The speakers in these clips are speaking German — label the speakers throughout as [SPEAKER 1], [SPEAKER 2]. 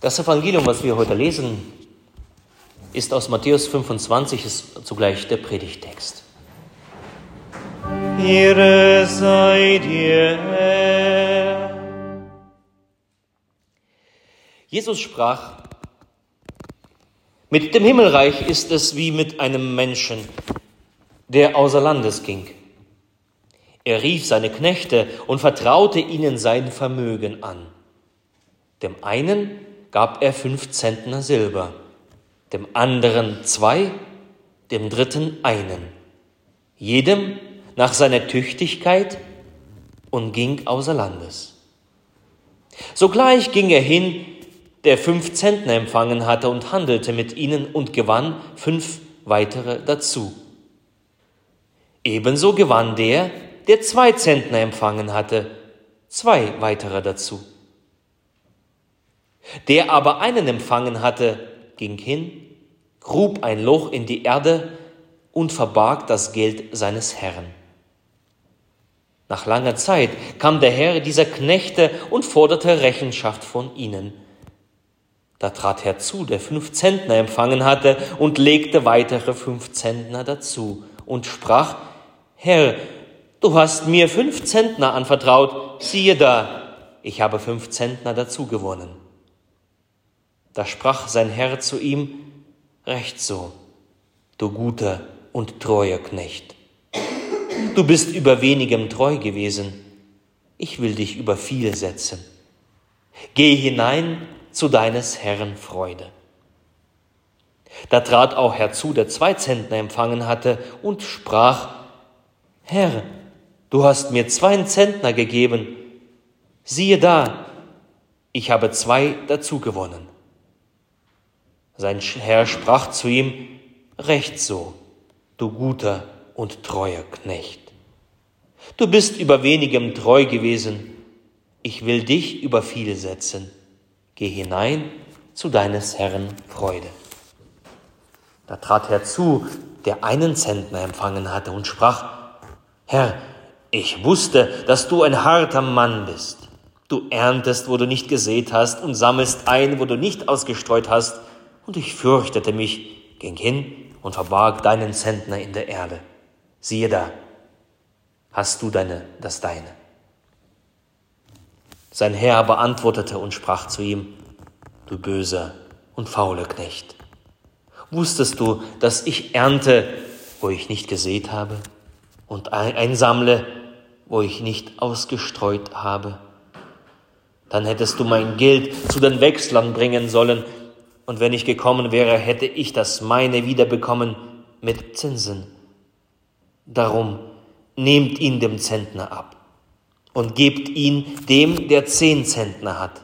[SPEAKER 1] Das Evangelium, was wir heute lesen, ist aus Matthäus 25, ist zugleich der Predigtext.
[SPEAKER 2] Ehre sei dir.
[SPEAKER 1] Jesus sprach, mit dem Himmelreich ist es wie mit einem Menschen, der außer Landes ging. Er rief seine Knechte und vertraute ihnen sein Vermögen an. Dem einen gab er fünf Zentner Silber, dem anderen zwei, dem dritten einen, jedem nach seiner Tüchtigkeit und ging außer Landes. Sogleich ging er hin, der fünf Zentner empfangen hatte und handelte mit ihnen und gewann fünf weitere dazu. Ebenso gewann der, der zwei Zentner empfangen hatte, zwei weitere dazu. Der aber einen empfangen hatte, ging hin, grub ein Loch in die Erde und verbarg das Geld seines Herrn. Nach langer Zeit kam der Herr dieser Knechte und forderte Rechenschaft von ihnen. Da trat herzu, der fünf Zentner empfangen hatte, und legte weitere fünf Zentner dazu und sprach, Herr, du hast mir fünf Zentner anvertraut, siehe da, ich habe fünf Zentner dazu gewonnen. Da sprach sein Herr zu ihm, Recht so, du guter und treuer Knecht. Du bist über wenigem treu gewesen, ich will dich über viel setzen. Geh hinein zu deines Herrn Freude. Da trat auch herzu, der zwei Zentner empfangen hatte, und sprach, Herr, du hast mir zwei Zentner gegeben, siehe da, ich habe zwei dazu gewonnen. Sein Herr sprach zu ihm, Recht so, du guter und treuer Knecht. Du bist über wenigem treu gewesen, ich will dich über viel setzen. Geh hinein zu deines Herrn Freude. Da trat herzu, der einen Zentner empfangen hatte und sprach, Herr, ich wusste, dass du ein harter Mann bist. Du erntest, wo du nicht gesät hast, und sammelst ein, wo du nicht ausgestreut hast und ich fürchtete mich, ging hin und verbarg deinen Zentner in der Erde. Siehe da, hast du deine, das deine. Sein Herr aber antwortete und sprach zu ihm, du böser und fauler Knecht, wusstest du, dass ich ernte, wo ich nicht gesät habe, und einsammle, wo ich nicht ausgestreut habe? Dann hättest du mein Geld zu den Wechslern bringen sollen, und wenn ich gekommen wäre, hätte ich das meine wiederbekommen mit Zinsen. Darum nehmt ihn dem Zentner ab und gebt ihn dem, der zehn Zentner hat.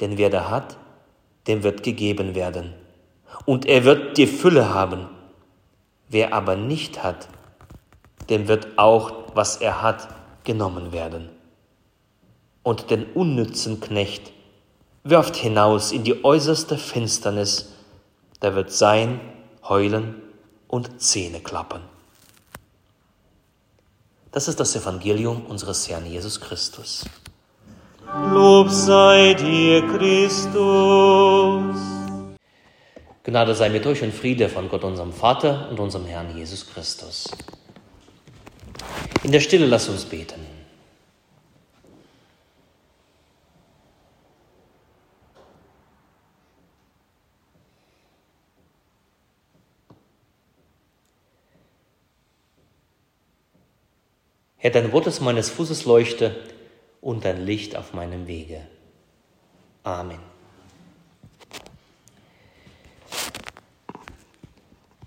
[SPEAKER 1] Denn wer da hat, dem wird gegeben werden. Und er wird die Fülle haben. Wer aber nicht hat, dem wird auch, was er hat, genommen werden. Und den unnützen Knecht, wirft hinaus in die äußerste Finsternis, da wird sein Heulen und Zähne klappern. Das ist das Evangelium unseres Herrn Jesus Christus.
[SPEAKER 2] Lob sei dir, Christus.
[SPEAKER 1] Gnade sei mit euch und Friede von Gott, unserem Vater und unserem Herrn Jesus Christus. In der Stille lass uns beten. Herr, dein Wort ist meines Fußes Leuchte und dein Licht auf meinem Wege. Amen.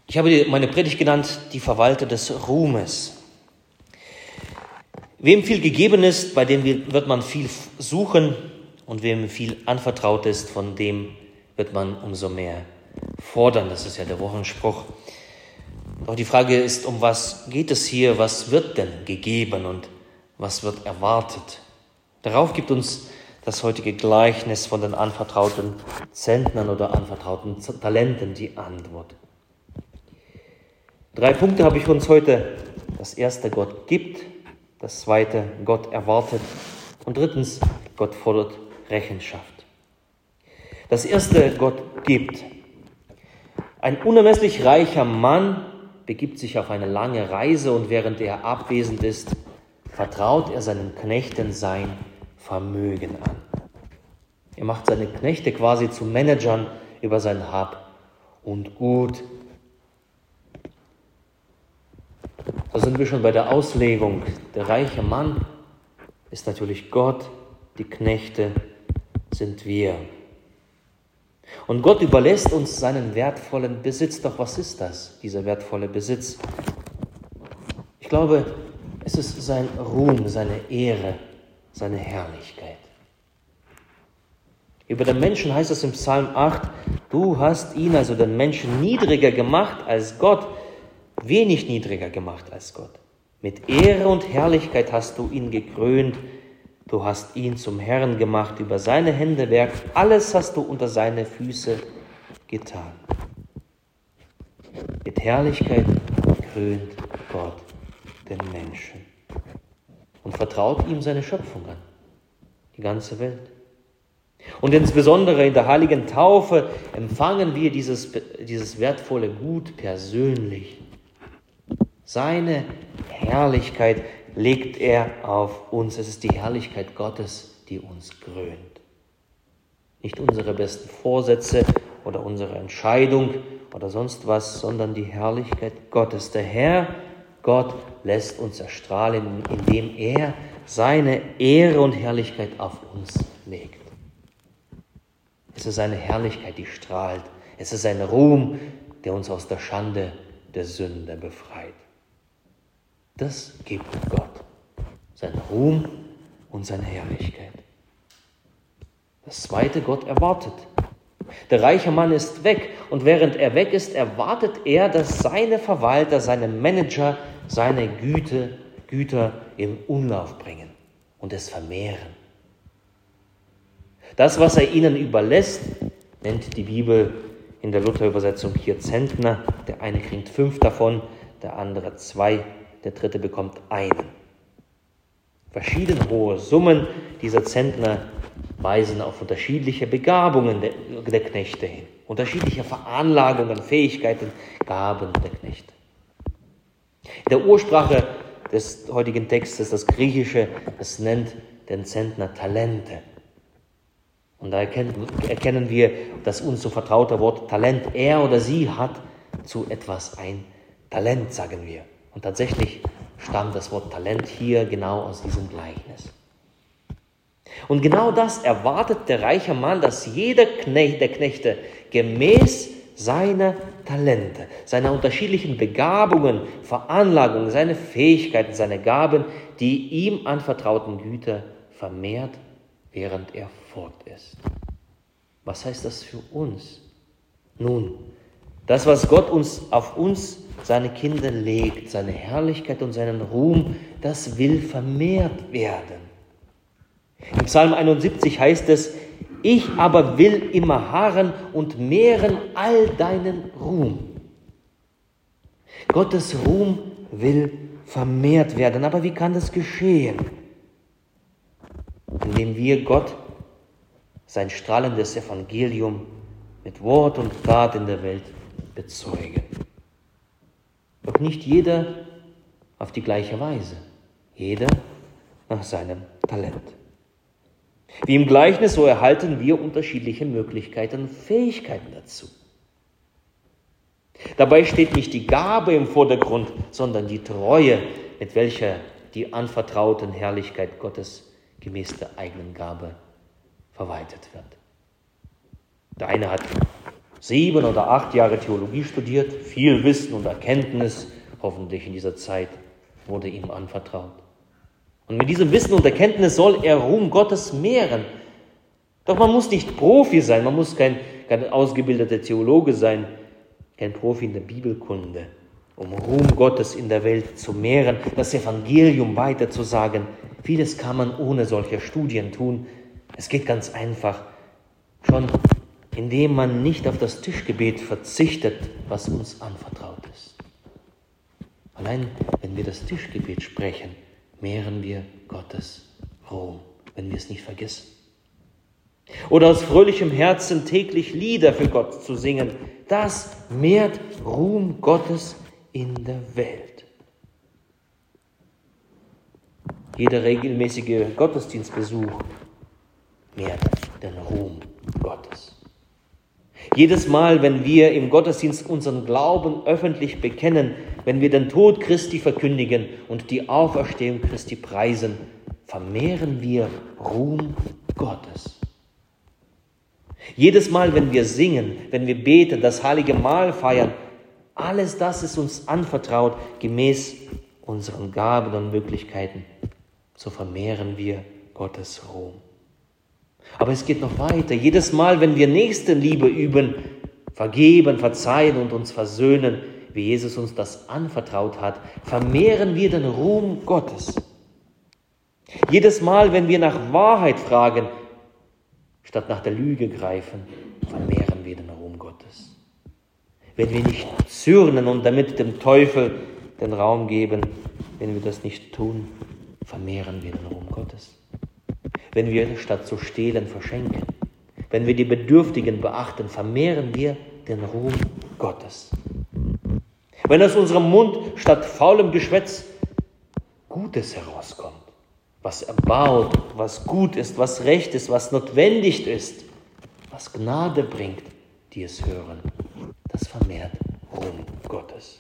[SPEAKER 1] Ich habe meine Predigt genannt, die Verwalter des Ruhmes. Wem viel gegeben ist, bei dem wird man viel suchen und wem viel anvertraut ist, von dem wird man umso mehr fordern. Das ist ja der Wochenspruch. Doch die Frage ist, um was geht es hier? Was wird denn gegeben und was wird erwartet? Darauf gibt uns das heutige Gleichnis von den anvertrauten Zentnern oder anvertrauten Talenten die Antwort. Drei Punkte habe ich uns heute. Das erste, Gott gibt. Das zweite, Gott erwartet. Und drittens, Gott fordert Rechenschaft. Das erste, Gott gibt. Ein unermesslich reicher Mann begibt sich auf eine lange Reise und während er abwesend ist, vertraut er seinen Knechten sein Vermögen an. Er macht seine Knechte quasi zu Managern über sein Hab und Gut. Da sind wir schon bei der Auslegung. Der reiche Mann ist natürlich Gott, die Knechte sind wir. Und Gott überlässt uns seinen wertvollen Besitz. Doch was ist das, dieser wertvolle Besitz? Ich glaube, es ist sein Ruhm, seine Ehre, seine Herrlichkeit. Über den Menschen heißt es im Psalm 8, du hast ihn, also den Menschen, niedriger gemacht als Gott, wenig niedriger gemacht als Gott. Mit Ehre und Herrlichkeit hast du ihn gekrönt, du hast ihn zum Herrn gemacht, über seine Hände Werk, alles hast du unter seine Füße getan. Mit Herrlichkeit krönt Gott den Menschen und vertraut ihm seine Schöpfung an, die ganze Welt. Und insbesondere in der heiligen Taufe empfangen wir dieses, dieses wertvolle Gut persönlich. Seine Herrlichkeit legt er auf uns. Es ist die Herrlichkeit Gottes, die uns krönt. Nicht unsere besten Vorsätze oder unsere Entscheidung oder sonst was, sondern die Herrlichkeit Gottes. Der Herr, Gott, lässt uns erstrahlen, indem er seine Ehre und Herrlichkeit auf uns legt. Es ist seine Herrlichkeit, die strahlt. Es ist sein Ruhm, der uns aus der Schande der Sünde befreit. Das gibt Gott. Sein Ruhm und seine Herrlichkeit. Das zweite, Gott erwartet. Der reiche Mann ist weg und während er weg ist, erwartet er, dass seine Verwalter, seine Manager seine Güte, Güter in Umlauf bringen und es vermehren. Das, was er ihnen überlässt, nennt die Bibel in der Luther-Übersetzung hier Zentner. Der eine kriegt fünf davon, der andere zwei, der dritte bekommt einen. Verschieden hohe Summen dieser Zentner weisen auf unterschiedliche Begabungen der, der Knechte hin, unterschiedliche Veranlagungen, Fähigkeiten, Gaben der Knechte. In der Ursprache des heutigen Textes, das Griechische, es nennt den Zentner Talente. Und da erkennen, wir das uns so vertraute Wort Talent. Er oder sie hat zu etwas ein Talent, sagen wir. Und tatsächlich stammt das Wort Talent hier genau aus diesem Gleichnis. Und genau das erwartet der reiche Mann, dass jeder Knecht, der Knechte gemäß seiner Talente, seiner unterschiedlichen Begabungen, Veranlagungen, seine Fähigkeiten, seine Gaben, die ihm anvertrauten Güter vermehrt, während er fort ist. Was heißt das für uns? Nun, das, was Gott uns auf uns, seine Kinder legt, seine Herrlichkeit und seinen Ruhm, das will vermehrt werden. Im Psalm 71 heißt es, ich aber will immer harren und mehren all deinen Ruhm. Gottes Ruhm will vermehrt werden. Aber wie kann das geschehen? Indem wir Gott sein strahlendes Evangelium mit Wort und Tat in der Welt bezeugen. Doch nicht jeder auf die gleiche Weise, jeder nach seinem Talent. Wie im Gleichnis, so erhalten wir unterschiedliche Möglichkeiten und Fähigkeiten dazu. Dabei steht nicht die Gabe im Vordergrund, sondern die Treue, mit welcher die anvertrauten Herrlichkeit Gottes gemäß der eigenen Gabe verwaltet wird. Der eine hat sieben oder acht Jahre Theologie studiert, viel Wissen und Erkenntnis, hoffentlich in dieser Zeit, wurde ihm anvertraut. Und mit diesem Wissen und Erkenntnis soll er Ruhm Gottes mehren. Doch man muss nicht Profi sein, man muss kein, kein ausgebildeter Theologe sein, kein Profi in der Bibelkunde, um Ruhm Gottes in der Welt zu mehren, das Evangelium weiterzusagen. Vieles kann man ohne solche Studien tun, es geht ganz einfach. Schon indem man nicht auf das Tischgebet verzichtet, was uns anvertraut ist. Allein wenn wir das Tischgebet sprechen, mehren wir Gottes Ruhm, wenn wir es nicht vergessen. Oder aus fröhlichem Herzen täglich Lieder für Gott zu singen, das mehrt Ruhm Gottes in der Welt. Jeder regelmäßige Gottesdienstbesuch mehrt den Ruhm Gottes. Jedes Mal, wenn wir im Gottesdienst unseren Glauben öffentlich bekennen, wenn wir den Tod Christi verkündigen und die Auferstehung Christi preisen, vermehren wir Ruhm Gottes. Jedes Mal, wenn wir singen, wenn wir beten, das heilige Mahl feiern, alles das ist uns anvertraut, gemäß unseren Gaben und Möglichkeiten. So vermehren wir Gottes Ruhm. Aber es geht noch weiter. Jedes Mal, wenn wir Nächstenliebe üben, vergeben, verzeihen und uns versöhnen, wie Jesus uns das anvertraut hat, vermehren wir den Ruhm Gottes. Jedes Mal, wenn wir nach Wahrheit fragen, statt nach der Lüge greifen, vermehren wir den Ruhm Gottes. Wenn wir nicht zürnen und damit dem Teufel den Raum geben, wenn wir das nicht tun, vermehren wir den Ruhm Gottes wenn wir statt zu stehlen verschenken. Wenn wir die Bedürftigen beachten, vermehren wir den Ruhm Gottes. Wenn aus unserem Mund statt faulem Geschwätz Gutes herauskommt, was erbaut, was gut ist, was recht ist, was notwendig ist, was Gnade bringt, die es hören, das vermehrt Ruhm Gottes.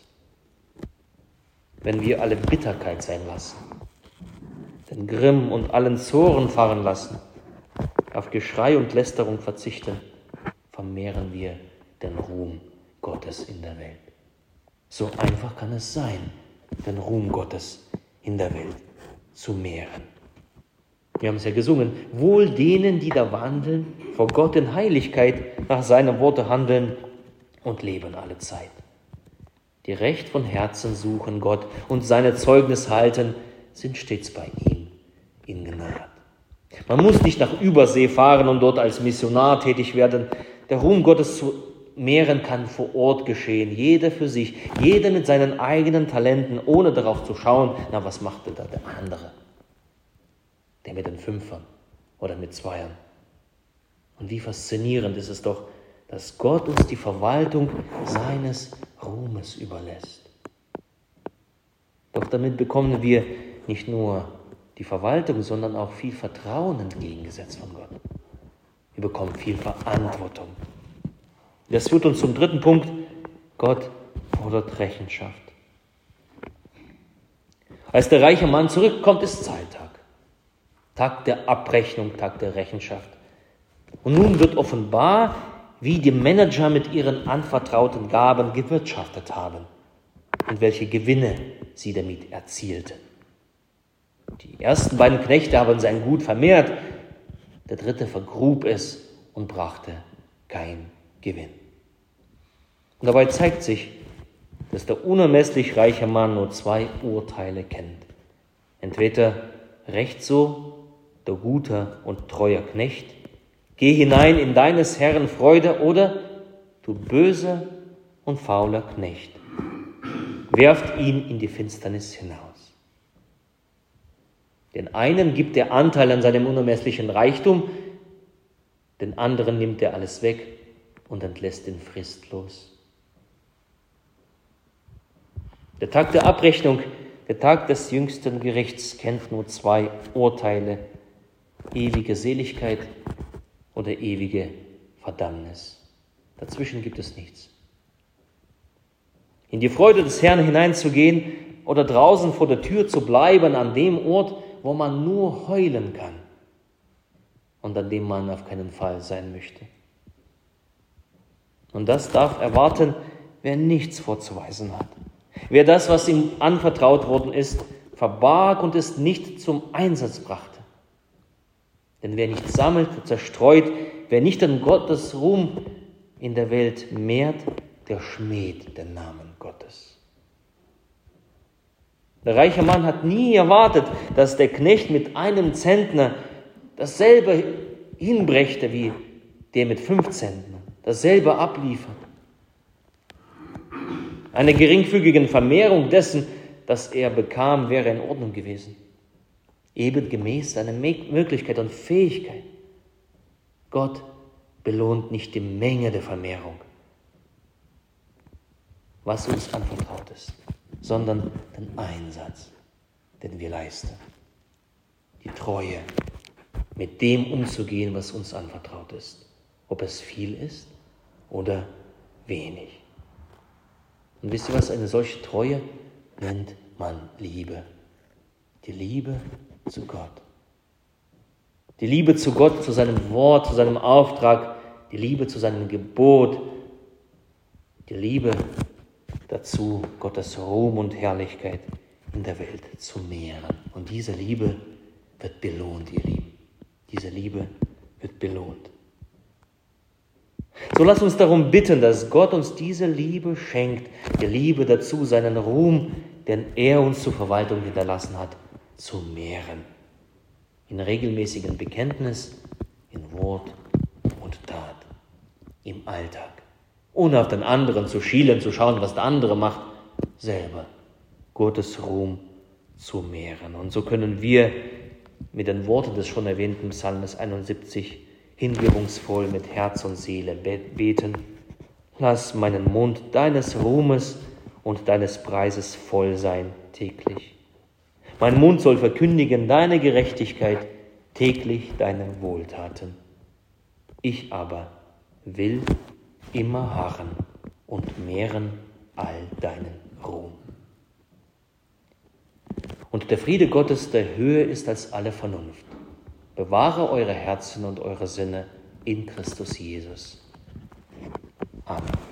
[SPEAKER 1] Wenn wir alle Bitterkeit sein lassen, den Grimm und allen Zoren fahren lassen, auf Geschrei und Lästerung verzichten, vermehren wir den Ruhm Gottes in der Welt. So einfach kann es sein, den Ruhm Gottes in der Welt zu mehren. Wir haben es ja gesungen, wohl denen, die da wandeln, vor Gott in Heiligkeit, nach seinen Worte handeln und leben alle Zeit. Die recht von Herzen suchen Gott und seine Zeugnis halten, sind stets bei ihm in Gnade. Man muss nicht nach Übersee fahren und dort als Missionar tätig werden. Der Ruhm Gottes zu mehren kann vor Ort geschehen, jeder für sich, jeder mit seinen eigenen Talenten, ohne darauf zu schauen, na was macht denn da der andere? Der mit den Fünfern oder mit Zweiern. Und wie faszinierend ist es doch, dass Gott uns die Verwaltung seines Ruhmes überlässt. Doch damit bekommen wir nicht nur die Verwaltung, sondern auch viel Vertrauen entgegengesetzt von Gott. Wir bekommen viel Verantwortung. Das führt uns zum dritten Punkt. Gott fordert Rechenschaft. Als der reiche Mann zurückkommt, ist Zeittag. Tag der Abrechnung, Tag der Rechenschaft. Und nun wird offenbar, wie die Manager mit ihren anvertrauten Gaben gewirtschaftet haben und welche Gewinne sie damit erzielten. Die ersten beiden Knechte haben sein Gut vermehrt, der dritte vergrub es und brachte kein Gewinn. Und dabei zeigt sich, dass der unermesslich reiche Mann nur zwei Urteile kennt. Entweder recht so, der guter und treuer Knecht, geh hinein in deines Herrn Freude, oder du böser und fauler Knecht, werft ihn in die Finsternis hinaus. Den einen gibt er Anteil an seinem unermesslichen Reichtum, den anderen nimmt er alles weg und entlässt ihn fristlos. Der Tag der Abrechnung, der Tag des jüngsten Gerichts kennt nur zwei Urteile, ewige Seligkeit oder ewige Verdammnis. Dazwischen gibt es nichts. In die Freude des Herrn hineinzugehen oder draußen vor der Tür zu bleiben an dem Ort, wo man nur heulen kann und an dem man auf keinen Fall sein möchte. Und das darf erwarten, wer nichts vorzuweisen hat. Wer das, was ihm anvertraut worden ist, verbarg und es nicht zum Einsatz brachte. Denn wer nicht sammelt, zerstreut, wer nicht an Gottes Ruhm in der Welt mehrt, der schmäht den Namen Gottes. Der reiche Mann hat nie erwartet, dass der Knecht mit einem Zentner dasselbe hinbrächte wie der mit fünf Zentnern, dasselbe abliefert. Eine geringfügige Vermehrung dessen, das er bekam, wäre in Ordnung gewesen. Eben gemäß seiner Möglichkeit und Fähigkeit. Gott belohnt nicht die Menge der Vermehrung, was uns anvertraut ist, sondern den Einsatz, den wir leisten. Die Treue, mit dem umzugehen, was uns anvertraut ist, ob es viel ist oder wenig. Und wisst ihr was, eine solche Treue nennt man Liebe. Die Liebe zu Gott. Die Liebe zu Gott, zu seinem Wort, zu seinem Auftrag, die Liebe zu seinem Gebot, die Liebe dazu, Gottes Ruhm und Herrlichkeit in der Welt zu mehren. Und diese Liebe wird belohnt, ihr Lieben. Diese Liebe wird belohnt. So lass uns darum bitten, dass Gott uns diese Liebe schenkt, die Liebe dazu, seinen Ruhm, den er uns zur Verwaltung hinterlassen hat, zu mehren in regelmäßigem Bekenntnis, in Wort und Tat, im Alltag, ohne auf den anderen zu schielen, zu schauen, was der andere macht, selber Gottes Ruhm zu mehren. Und so können wir mit den Worten des schon erwähnten Psalmes 71 hingebungsvoll mit Herz und Seele beten. Lass meinen Mund deines Ruhmes und deines Preises voll sein täglich. Mein Mund soll verkündigen deine Gerechtigkeit, täglich deine Wohltaten. Ich aber will immer harren und mehren all deinen Ruhm. Und der Friede Gottes, der höher ist als alle Vernunft, bewahre eure Herzen und eure Sinne in Christus Jesus. Amen.